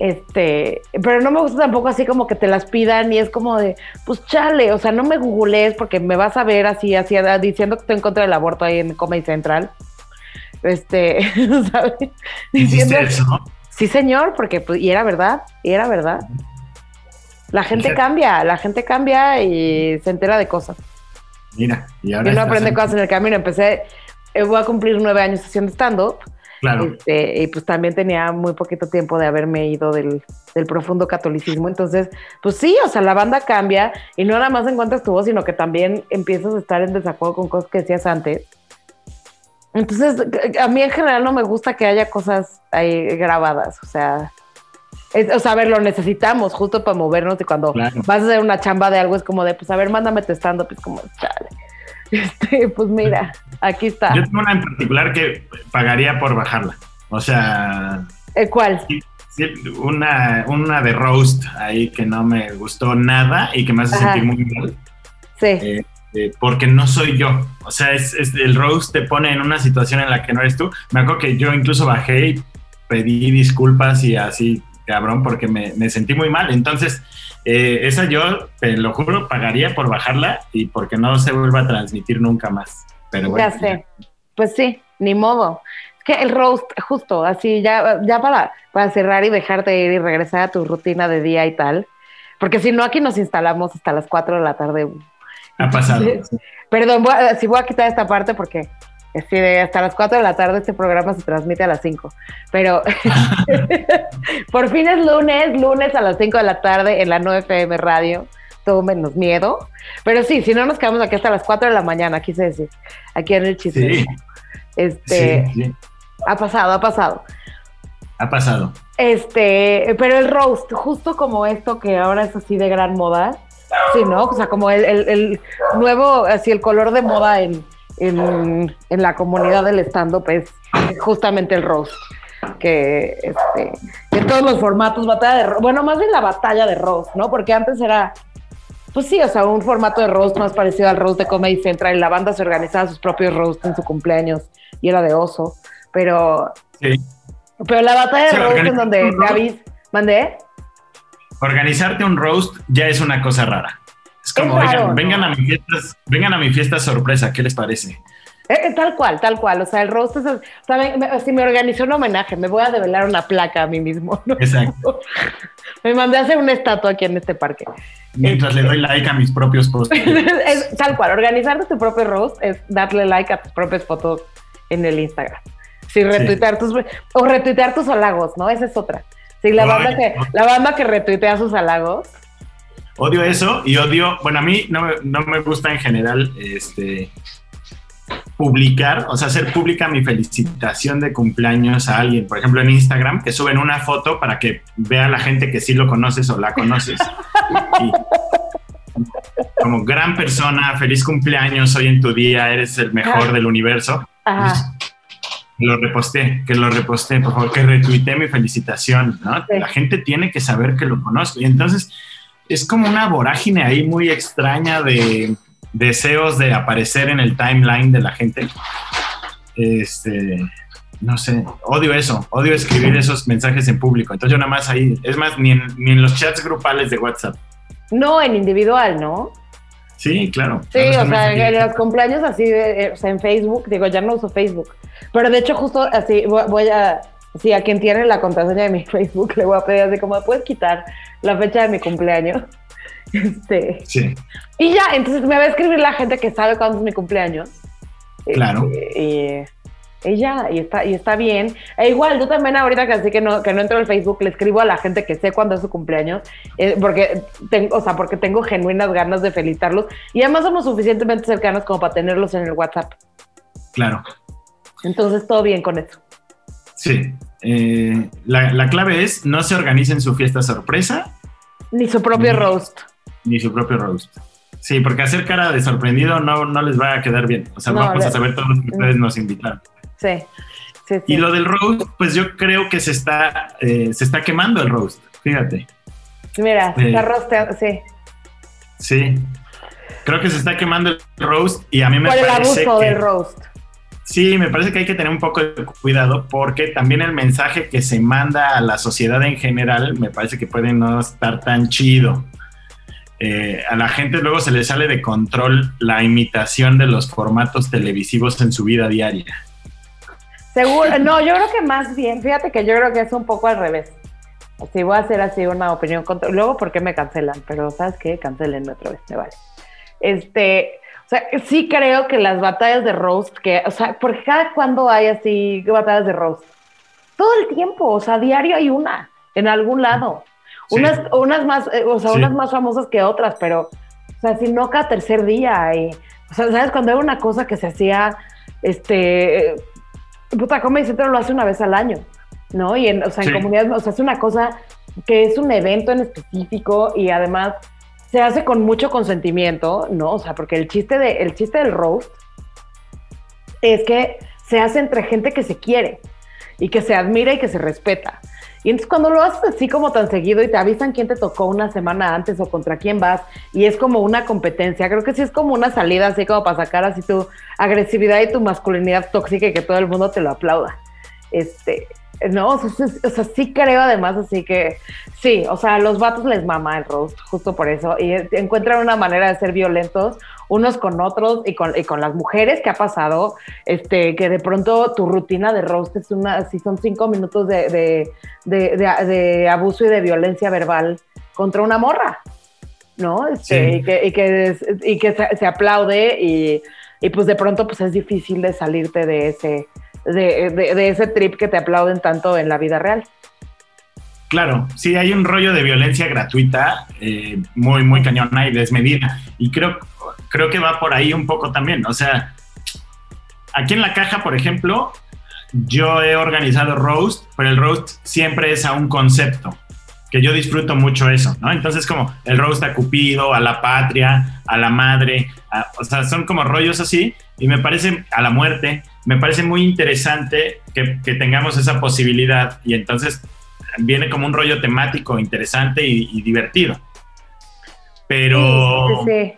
este, pero no me gusta tampoco así como que te las pidan y es como de, pues chale, o sea, no me googlees porque me vas a ver así, así, diciendo que estoy en contra del aborto ahí en Comedy Central. Este, ¿sabes? Diciendo, sí señor, porque, pues, y era verdad, y era verdad. La gente cambia, la gente cambia y se entera de cosas. Mira, y Y ahora. uno estás aprende en- cosas en el camino. Empecé, eh, voy a cumplir nueve años haciendo stand-up. Claro. Este, y pues también tenía muy poquito tiempo de haberme ido del, del profundo catolicismo. Entonces, pues sí, o sea, la banda cambia y no nada más encuentras tu voz, sino que también empiezas a estar en desacuerdo con cosas que decías antes. Entonces, a mí en general no me gusta que haya cosas ahí grabadas, o sea, es- o sea, a ver, lo necesitamos justo para movernos y cuando Claro. vas a hacer una chamba de algo es como de, pues a ver, mándame tu stand-up, es como, chale. Este, pues mira, aquí está. Yo tengo una en particular que pagaría por bajarla. O sea, ¿El cuál? una, una de roast ahí que no me gustó nada y que me hace Ajá. sentir muy mal. Sí. eh, eh, porque no soy yo. O sea, es, es- el roast te pone en una situación en la que no eres tú. Me acuerdo que yo incluso bajé y pedí disculpas y así, cabrón, porque me, me sentí muy mal. Entonces, eh, esa yo, te lo juro, pagaría por bajarla y porque no se vuelva a transmitir nunca más. Pero bueno, ya sé. Pues sí, ni modo. Es que el roast, justo, así, ya, ya para, para cerrar y dejarte ir y regresar a tu rutina de día y tal. Porque si no, aquí nos instalamos hasta las 4 de la tarde. ha pasado. Perdón, voy a- si voy a quitar esta parte porque sí, de hasta las 4 de la tarde este programa se transmite a las 5. Pero por fin es lunes, lunes a las 5 de la tarde en la 9FM Radio. Todo menos miedo. Pero sí, si no nos quedamos aquí hasta las 4 de la mañana, quise decir, aquí en el chisme. Sí, Este, sí, sí, ha pasado, ha pasado. ha pasado. Este, pero el roast, justo como esto que ahora es así de gran moda, sí, ¿no? O sea, como el, el- el nuevo, así el color de moda en, en, en la comunidad del stand-up es justamente el roast. Que, este, en todos los formatos, batalla de bueno, más bien la batalla de roast, ¿no? Porque antes era, pues sí, o sea, un formato de roast más parecido al roast de Comedy Central y la banda se organizaba sus propios roasts en su cumpleaños y era de oso, pero, Sí. pero la batalla de roast en donde roast. David, ¿mandé? Organizarte un roast ya es una cosa rara. Es como, Es raro, oigan, ¿no? vengan a mi fiesta, vengan a mi fiesta sorpresa, ¿qué les parece? Eh, eh, tal cual, tal cual. O sea, el roast es. o sea, me- me- si me organizó un homenaje, me voy a develar una placa a mí mismo. ¿no? Exacto. me mandé a hacer una estatua aquí en este parque. Mientras le doy like a mis propios posts. es tal cual. Organizar tu propio roast es darle like a tus propias fotos en el Instagram. Sí, retuitear tus. O retuitear tus halagos, ¿no? Esa es otra. Sí, la Ay, banda que, no. la banda que retuitea sus halagos. Odio eso y odio, bueno, a mí no me, no me gusta en general este publicar, o sea, hacer pública mi felicitación de cumpleaños a alguien, por ejemplo, en Instagram, que suben una foto para que vea la gente que sí lo conoces o la conoces. Y- como gran persona, feliz cumpleaños, hoy en tu día, eres el mejor Ajá. del universo. Ajá. Que lo reposté, que lo reposté, por favor, que retuiteé mi felicitación, ¿no? Sí. La gente tiene que saber que lo conozco. Y entonces es como una vorágine ahí muy extraña de deseos de aparecer en el timeline de la gente. Este, no sé, odio eso, odio escribir esos mensajes en público. Entonces yo nada más ahí, es más, ni en, ni en los chats grupales de WhatsApp. No en individual, ¿no? Sí, claro. Sí, o sea, en los cumpleaños así, o sea, en Facebook, digo, ya no uso Facebook, pero de hecho justo así voy a, sí, a quien tiene la contraseña de mi Facebook le voy a pedir así como, ¿me puedes quitar la fecha de mi cumpleaños? Este, Sí, y ya, entonces me va a escribir la gente que sabe cuándo es mi cumpleaños. Claro. Este, y, y ya, y está, y está bien. E igual, yo también ahorita que así que no, que no entro al Facebook, le escribo a la gente que sé cuándo es su cumpleaños, eh, porque tengo, o sea, porque tengo genuinas ganas de felicitarlos. Y además somos suficientemente cercanos como para tenerlos en el WhatsApp. claro. Entonces, todo bien con eso. Sí. Eh, la, la clave es no se organicen su fiesta sorpresa Ni su propio Ni- roast. ni su propio roast. Sí, porque hacer cara de sorprendido no, no les va a quedar bien. O sea, No, vamos a saber todos los que ustedes nos invitaron. Sí. Sí, sí. Y lo del roast, pues yo creo que se está, eh, se está quemando el roast. Fíjate. Mira, se Sí. está rosteando, sí. Sí. Creo que se está quemando el roast y a mí me Por el parece abuso que, del roast. Sí, me parece que hay que tener un poco de cuidado porque también el mensaje que se manda a la sociedad en general me parece que puede no estar tan chido. Eh, a la gente luego se le sale de control la imitación de los formatos televisivos en su vida diaria. Seguro, no, yo creo que más bien, fíjate que yo creo que es un poco al revés. Así voy a hacer así una opinión contra. Luego, ¿por qué me cancelan? Pero, ¿sabes qué? Cancelenme otra vez, me vale. Este, o sea, sí creo que las batallas de roast, que, o sea, porque cada cuando hay así batallas de roast, todo el tiempo, o sea, diario hay una, en algún lado. Sí. Unas, unas más, eh, o sea, Sí. unas más famosas que otras, pero, o sea, si no cada tercer día hay, o sea, ¿sabes? Cuando era una cosa que se hacía, este, puta, Comedy Central lo hace una vez al año, ¿no? Y en, o sea, en Sí. comunidades, o sea, es una cosa que es un evento en específico y además se hace con mucho consentimiento, ¿no? O sea, porque el chiste, de, el chiste del roast es que se hace entre gente que se quiere y que se admira y que se respeta. Y entonces cuando lo haces así como tan seguido y te avisan quién te tocó una semana antes o contra quién vas y es como una competencia, creo que sí es como una salida así como para sacar así tu agresividad y tu masculinidad tóxica y que todo el mundo te lo aplauda. Este, no, o sea, sí- o sea, sí creo además así que sí, o sea, a los vatos les mama el roast, justo por eso, y encuentran una manera de ser violentos unos con otros y con, y con las mujeres que ha pasado, este, que de pronto tu rutina de roast es una, si son cinco minutos de, de, de, de- de abuso y de violencia verbal contra una morra, ¿no? Este, Sí. Y que, y que, y que se, se aplaude y, y pues de pronto pues es difícil de salirte de ese, de, de- de ese trip que te aplauden tanto en la vida real. Claro, sí, hay un rollo de violencia gratuita eh, muy, muy cañona y desmedida. Y creo, creo que va por ahí un poco también. O sea, aquí en la caja, por ejemplo, yo he organizado roast, pero el roast siempre es a un concepto, que yo disfruto mucho eso, ¿no? Entonces, como el roast a Cupido, a la patria, a la madre, a- o sea, son como rollos así, y me parece a la muerte, me parece muy interesante que, que tengamos esa posibilidad, y entonces viene como un rollo temático interesante y, y divertido. Pero, Sí, sí, sí.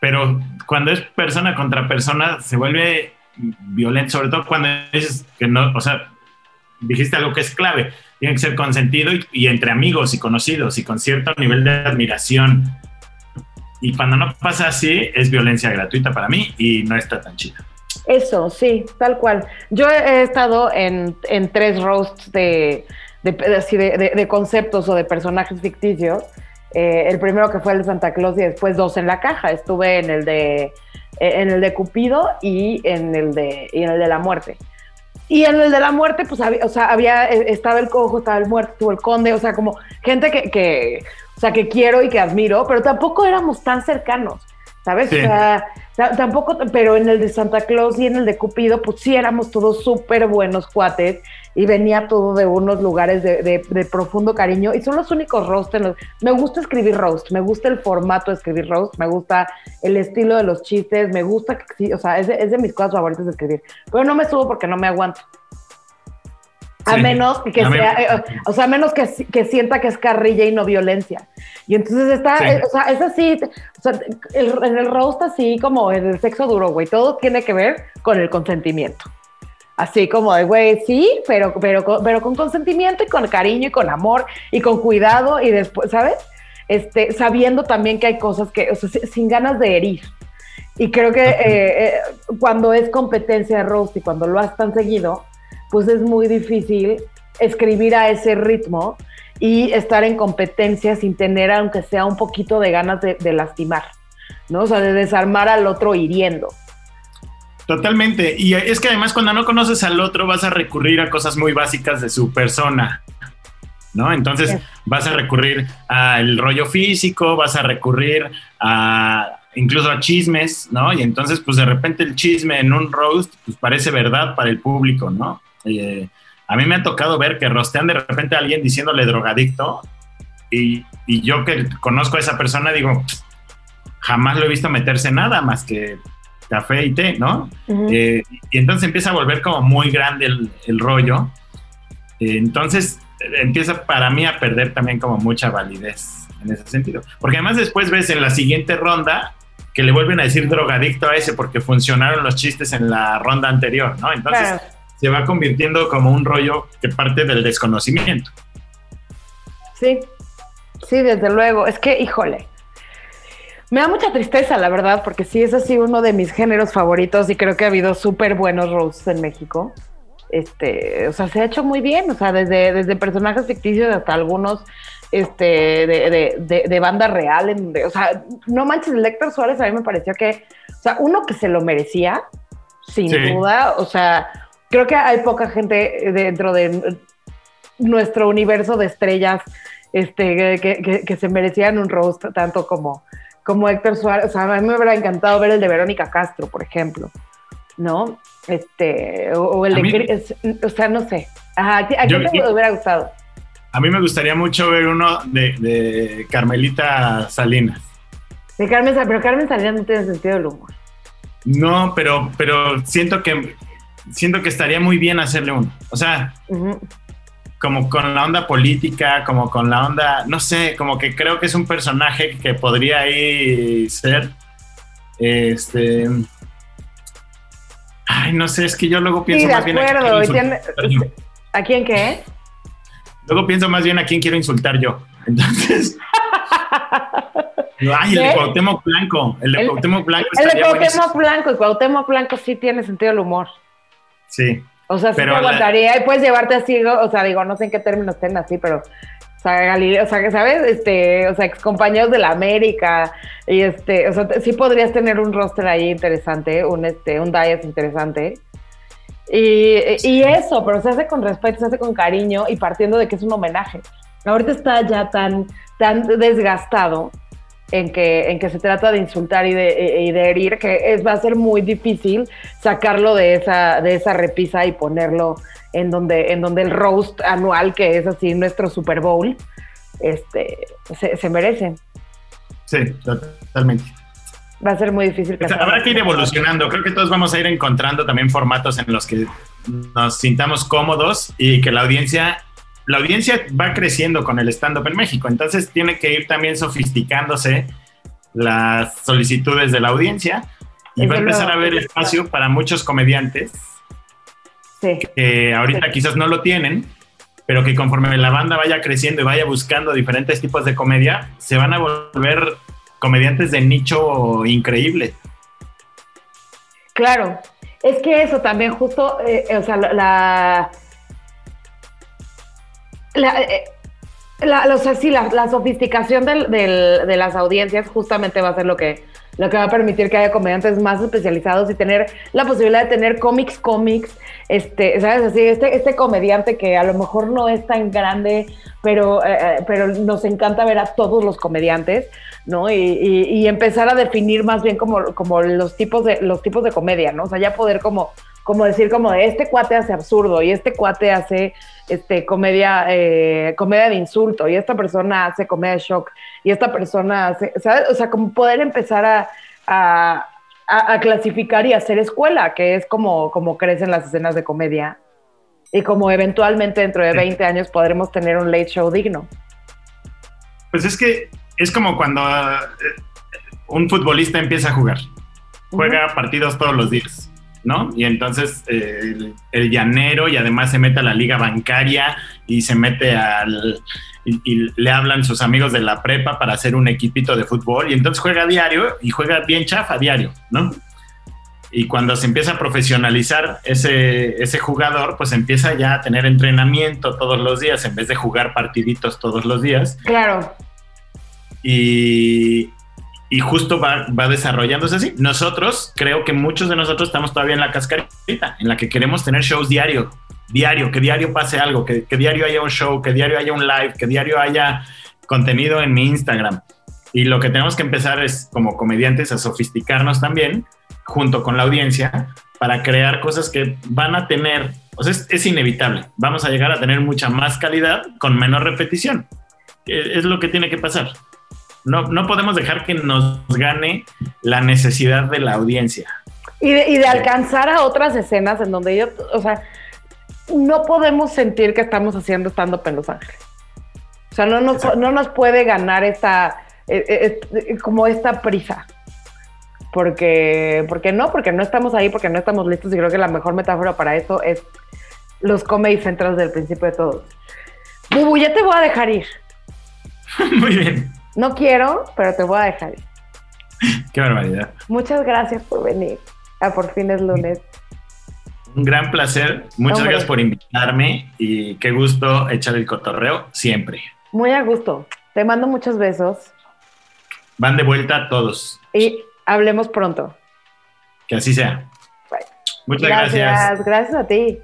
pero cuando es persona contra persona se vuelve violento, sobre todo cuando dices que no, o sea, dijiste algo que es clave, tiene que ser consentido y, y entre amigos y conocidos y con cierto nivel de admiración. Y cuando no pasa así, es violencia gratuita para mí y no está tan chida. Eso, sí, tal cual. Yo he estado en, en tres roasts de, de, de- de conceptos o de personajes ficticios. Eh, el primero que fue el de Santa Claus y después dos en la caja. Estuve en el de, eh, en el de Cupido y en el de, y en el de la muerte. Y en el de la muerte, pues había, o sea, había, eh, estaba el cojo, estaba el muerto, estuvo el conde, o sea, como gente que, que, o sea, que quiero y que admiro, pero tampoco éramos tan cercanos, ¿sabes? Sí. O sea, ta- tampoco, pero en el de Santa Claus y en el de Cupido, pues sí éramos todos súper buenos cuates y venía todo de unos lugares de, de- de profundo cariño y son los únicos roast en los... Me gusta escribir roast, me gusta el formato de escribir roast, me gusta el estilo de los chistes, me gusta que sí, o sea, es de, es de mis cosas favoritas de escribir, pero no me subo porque no me aguanto. A Sí. menos que A sea, eh, o sea, a menos que, que sienta que es carrilla y no violencia. Y entonces está, Sí. eh, o sea, es así, o sea, el- en el roast así como en el sexo duro, güey, todo tiene que ver con el consentimiento. Así como de, güey, sí, pero, pero, con- pero con consentimiento y con cariño y con amor y con cuidado y después, ¿sabes? Este, sabiendo también que hay cosas que, o sea, si- sin ganas de herir. Y creo que eh, eh, cuando es competencia de roast y cuando lo has tan seguido, pues es muy difícil escribir a ese ritmo y estar en competencia sin tener, aunque sea un poquito de ganas de, de lastimar, ¿no? O sea, de desarmar al otro hiriendo. Totalmente. Y es que además cuando no conoces al otro vas a recurrir a cosas muy básicas de su persona. ¿No? Entonces Sí. vas a recurrir al rollo físico, vas a recurrir a, incluso a chismes, ¿no? Y entonces, pues de repente el chisme en un roast, pues parece verdad para el público, ¿no? Eh, a mí me ha tocado ver que rostean de repente a alguien diciéndole drogadicto y, y yo que conozco a esa persona digo, jamás lo he visto meterse nada más que café y té, ¿no? Eh, y entonces empieza a volver como muy grande el, el rollo. Eh, entonces empieza para mí a perder también como mucha validez en ese sentido. Porque además después ves en la siguiente ronda que le vuelven a decir drogadicto a ese porque funcionaron los chistes en la ronda anterior, ¿no? Entonces Claro. se va convirtiendo como un rollo que parte del desconocimiento. Sí, sí, desde luego. Es que, híjole, me da mucha tristeza, la verdad, porque sí es así uno de mis géneros favoritos y creo que ha habido súper buenos roasts en México. Este, o sea, se ha hecho muy bien, o sea, desde, desde personajes ficticios hasta algunos este, de, de, de, de banda real. En o sea, no manches, el Héctor Suárez a mí me pareció que, o sea, uno que se lo merecía, sin Sí. duda, o sea, creo que hay poca gente dentro de nuestro universo de estrellas este, que, que- que se merecían un roast tanto como, como Héctor Suárez. O sea, a mí me hubiera encantado ver el de Verónica Castro, por ejemplo, ¿no? Este, o, o el de... mí- o sea, no sé. Ajá, ¿a ti- ¿a Yo- quién te yo- hubiera gustado? A mí me gustaría mucho ver uno de, de Carmelita Salinas. De Carmen Salinas, pero Carmen Salinas no tiene sentido del humor. No, pero, pero siento que siento que estaría muy bien hacerle uno. O sea. Como con la onda política, como con la onda, no sé, como que creo que es un personaje que podría ahí ser. Este. Ay, no sé, es que yo luego pienso Sí, más bien a quién acuerdo. quiero tiene- insultar. ¿A quién qué? Luego pienso más bien a quién quiero insultar yo. Entonces. Ay, el de. Cuauhtémoc Blanco. El de El- Cuauhtémoc Blanco El de buenísimo. Cuauhtémoc Blanco. Y Cuauhtémoc Blanco sí tiene sentido del humor. Sí. O sea, sí Pero te la- aguantaría y puedes llevarte así, o sea, digo, no sé en qué términos estén así, pero, o sea, Galileo, o sea, que sabes, este, o sea, ex compañeros de la América, y este, o sea, sí podrías tener un roster ahí interesante, un, este, un diet interesante. Y, y eso, pero se hace con respeto, se hace con cariño y partiendo de que es un homenaje. Ahorita está ya tan, tan desgastado en que, en que se trata de insultar y de, y de herir, que es, va a ser muy difícil sacarlo de esa, de esa repisa y ponerlo en donde, en donde el roast anual, que es así nuestro Super Bowl, este, se, se merece. Sí, totalmente. Va a ser muy difícil. O sea, habrá que ir evolucionando. Creo que todos vamos a ir encontrando también formatos en los que nos sintamos cómodos y que la audiencia, la audiencia va creciendo con el stand-up en México. Entonces tiene que ir también sofisticándose las solicitudes de la audiencia y Desde va a empezar luego. a haber espacio para muchos comediantes Sí. que ahorita Sí. quizás no lo tienen, pero que conforme la banda vaya creciendo y vaya buscando diferentes tipos de comedia, se van a volver comediantes de nicho increíble. Claro, es que eso también justo, eh, eh, o sea, la... la, la, eh, la- o sea, sí, la, la sofisticación del- del- de las audiencias justamente va a ser lo que, lo que va a permitir que haya comediantes más especializados y tener la posibilidad de tener cómics, cómics, este, ¿sabes? Así, este, este comediante que a lo mejor no es tan grande, pero, eh, eh, pero nos encanta ver a todos los comediantes, ¿no? Y, y- y empezar a definir más bien como, como los, tipos de, los tipos de comedia, ¿no? O sea, ya poder como, como decir como este cuate hace absurdo y este cuate hace este, comedia, eh, comedia de insulto y esta persona hace comedia de shock y esta persona hace, ¿sabes? O sea, como poder empezar a, a, a- a clasificar y hacer escuela, que es como, como crecen las escenas de comedia y como eventualmente dentro de Sí. 20 años podremos tener un late show digno. Pues es que es como cuando eh, un futbolista empieza a jugar. Juega partidos todos los días, ¿no? Y entonces eh, el, el llanero y además se mete a la liga bancaria y se mete al... Y, y le hablan sus amigos de la prepa para hacer un equipito de fútbol y entonces juega diario y juega bien chafa diario, ¿no? Y cuando se empieza a profesionalizar ese, ese jugador, pues empieza ya a tener entrenamiento todos los días en vez de jugar partiditos todos los días Claro, y, y justo va, va desarrollándose así. Nosotros, creo que muchos de nosotros estamos todavía en la cascarita, en la que queremos tener shows diario, diario, que diario pase algo, que, que diario haya un show, que diario haya un live, que diario haya contenido en mi Instagram. Y lo que tenemos que empezar es, como comediantes, a sofisticarnos también, junto con la audiencia, para crear cosas que van a tener, o sea, es, inevitable, vamos a llegar a tener mucha más calidad con menos repetición. Eh, Es lo que tiene que pasar. No, no podemos dejar que nos gane la necesidad de la audiencia. Y de, y de alcanzar a otras escenas en donde yo, o sea, no podemos sentir que estamos haciendo stand-up en Los Ángeles. O sea, no nos, no nos puede ganar esta, eh, eh, eh, como esta prisa. Porque, porque no, porque no estamos ahí, porque no estamos listos y creo que la mejor metáfora para eso es los comedy centros del principio de todo. Bubu, ya te voy a dejar ir. Muy bien. No quiero, pero te voy a dejar. Qué barbaridad. Muchas gracias por venir a Por fin es lunes. Un gran placer. Muchas Hombre. gracias por invitarme y qué gusto echar el cotorreo siempre. Muy a gusto. Te mando muchos besos Van de vuelta todos. y hablemos pronto. Que así sea. Bye. Muchas gracias. Gracias a ti.